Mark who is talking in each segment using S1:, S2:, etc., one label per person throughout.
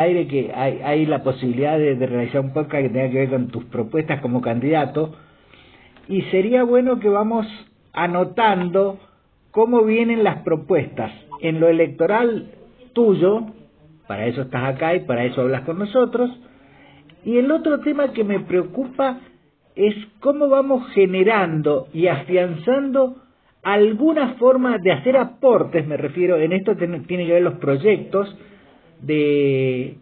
S1: aire que hay, la posibilidad de, de realizar un podcast que tenga que ver con tus propuestas como candidato. Y sería bueno que vamos anotando cómo vienen las propuestas en lo electoral tuyo, para eso estás acá y para eso hablas con nosotros, y el otro tema que me preocupa es cómo vamos generando y afianzando alguna forma de hacer aportes, me refiero, en esto tiene que ver los proyectos de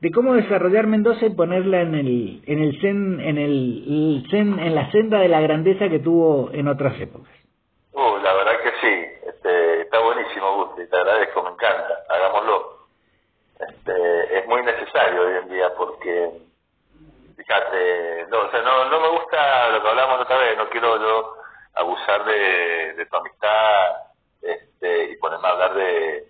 S1: de cómo desarrollar Mendoza y ponerla en el en el en el, en la senda de la grandeza que tuvo en otras épocas.
S2: Uh, la verdad que sí, este, está buenísimo, Gusti, te agradezco, me encanta, hagámoslo. Este, es muy necesario hoy en día porque, fíjate, no, o sea, no, no me gusta lo que hablamos otra vez, no quiero yo abusar de, de tu amistad este, y ponerme a hablar de,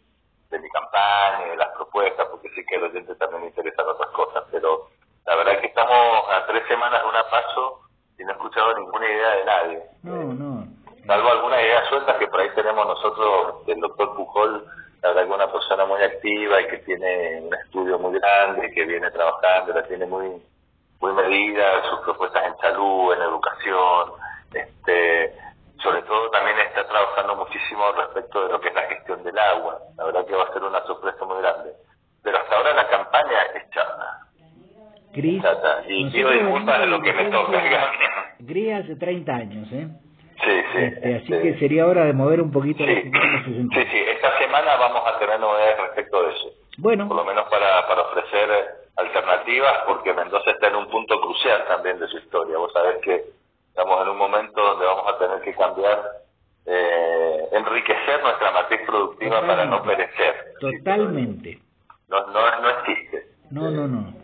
S2: de mi campaña, de las propuestas, porque sé que a los oyente también le interesan otras cosas, pero la verdad que estamos a tres semanas de una paso y no he escuchado ninguna idea de nadie.
S1: No, no.
S2: Salvo algunas ideas sueltas que por ahí tenemos nosotros, el doctor Pujol, la verdad que una persona muy activa y que tiene un estudio muy grande, que viene trabajando, la tiene muy muy medida, sus propuestas en salud, en educación, este sobre todo también está trabajando muchísimo respecto de lo que es la gestión del agua. La verdad que va a ser una sorpresa muy grande. Pero hasta ahora la campaña es chata.
S1: Gris.
S2: Y pido disculpas de lo que me toca.
S1: Gris hace 30 años, ¿eh?
S2: Sí, sí.
S1: Este, así
S2: este,
S1: que sería hora de mover un poquito
S2: sí, sí, sí. Esta semana vamos a tener novedades respecto de eso.
S1: Bueno,
S2: Por lo menos para, para ofrecer alternativas, porque Mendoza está en un punto crucial también de su historia. Vos sabés que estamos en un momento donde vamos a tener que cambiar, eh, enriquecer nuestra matriz productiva para no perecer.
S1: totalmente.
S2: No, no, no existe.
S1: No, no, no.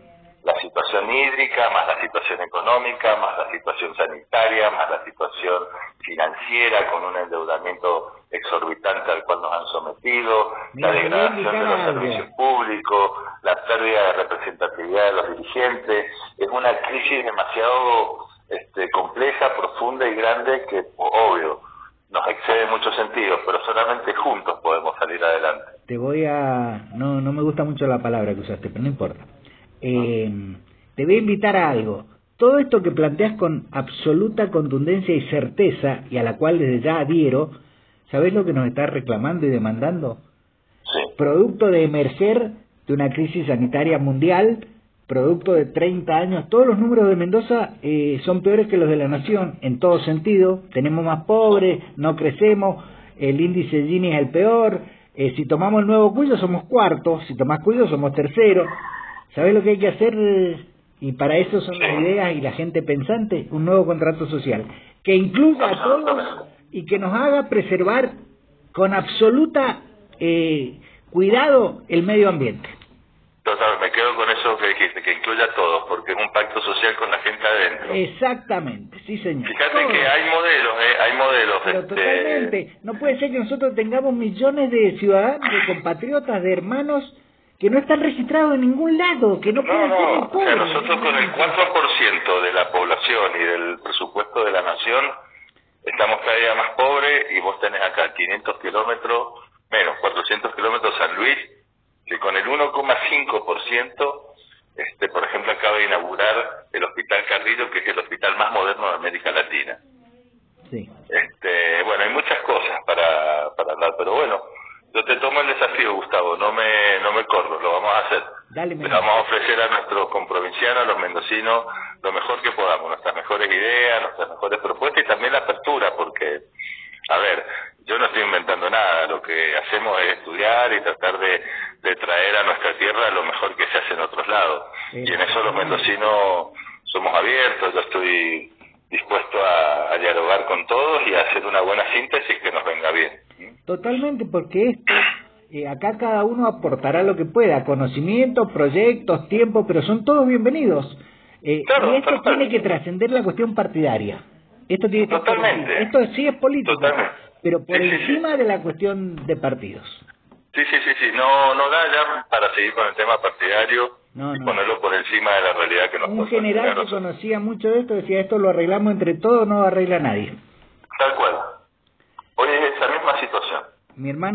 S2: Situación hídrica, más la situación económica, más la situación sanitaria, más la situación financiera, con un endeudamiento exorbitante al cual nos han sometido,
S1: Mira,
S2: la degradación de los servicios públicos, la pérdida de representatividad de los dirigentes. Es una crisis demasiado este, compleja, profunda y grande que, obvio, nos excede en muchos sentidos, pero solamente juntos podemos salir adelante.
S1: Te voy a... No, no me gusta mucho la palabra que usaste, pero no importa. Eh, te voy a invitar a algo. Todo esto que planteas con absoluta contundencia y certeza, y a la cual desde ya adhiero, ¿sabés lo que nos está reclamando y demandando?
S2: Sí.
S1: Producto de emerger de una crisis sanitaria mundial, producto de 30 años, todos los números de Mendoza eh, son peores que los de la nación, en todo sentido. Tenemos más pobres, no crecemos, el índice Gini es el peor. eh, si tomamos el nuevo Cuyo somos cuartos, si tomás Cuyo somos terceros. ¿Sabés lo que hay que hacer? Y para eso son las ideas y la gente pensante, un nuevo contrato social, que incluya a todos y que nos haga preservar con absoluta eh, cuidado el medio ambiente.
S2: Total, me quedo con eso que dijiste, que incluya a todos, porque es un pacto social con la gente adentro.
S1: Exactamente, sí señor.
S2: Fíjate
S1: Todos.
S2: que hay modelos, ¿eh? hay modelos.
S1: Pero
S2: este,
S1: totalmente, no puede ser que nosotros tengamos millones de ciudadanos, de compatriotas, de hermanos que no están registrados en ningún lado, que no
S2: No,
S1: pueden ser
S2: no,
S1: pobres.
S2: nosotros con el 4% de la población y del presupuesto de la nación estamos cada día más pobres y vos tenés acá 500 kilómetros, menos 400 kilómetros San Luis, que con el 1,5%, este, por ejemplo, acaba de inaugurar el Hospital Carrillo, que es el hospital más moderno de América Latina.
S1: Sí.
S2: Este, bueno, hay muchas cosas para, para hablar, pero bueno, yo te tomo el desafío, Gustavo, no me, no me corro, lo vamos a hacer.
S1: Dale,
S2: Le vamos a ofrecer a nuestros comprovincianos, a los mendocinos, lo mejor que podamos, nuestras mejores ideas, nuestras mejores propuestas y también la apertura, porque, a ver, yo no estoy inventando nada, lo que hacemos es estudiar y tratar de, de traer a nuestra tierra lo mejor que se hace en otros lados. Y en eso los mendocinos somos abiertos, yo estoy dispuesto a, a dialogar con todos y a hacer una buena síntesis que nos venga bien.
S1: Totalmente, porque esto, eh, acá cada uno aportará lo que pueda, conocimiento, proyectos, tiempo, pero son todos bienvenidos. Eh,
S2: Claro,
S1: y esto
S2: total.
S1: tiene que trascender la cuestión partidaria. Esto tiene que
S2: Totalmente.
S1: Esto sí es político,
S2: Totalmente.
S1: pero por
S2: Sí, sí, sí.
S1: encima de la cuestión de partidos.
S2: Sí, sí, sí, sí, no, no da ya para seguir con el tema partidario
S1: No,
S2: y
S1: no.
S2: ponerlo por encima de la realidad que nos
S1: Un general que conocía mucho de esto decía esto lo arreglamos entre todos, no arregla nadie. Mirman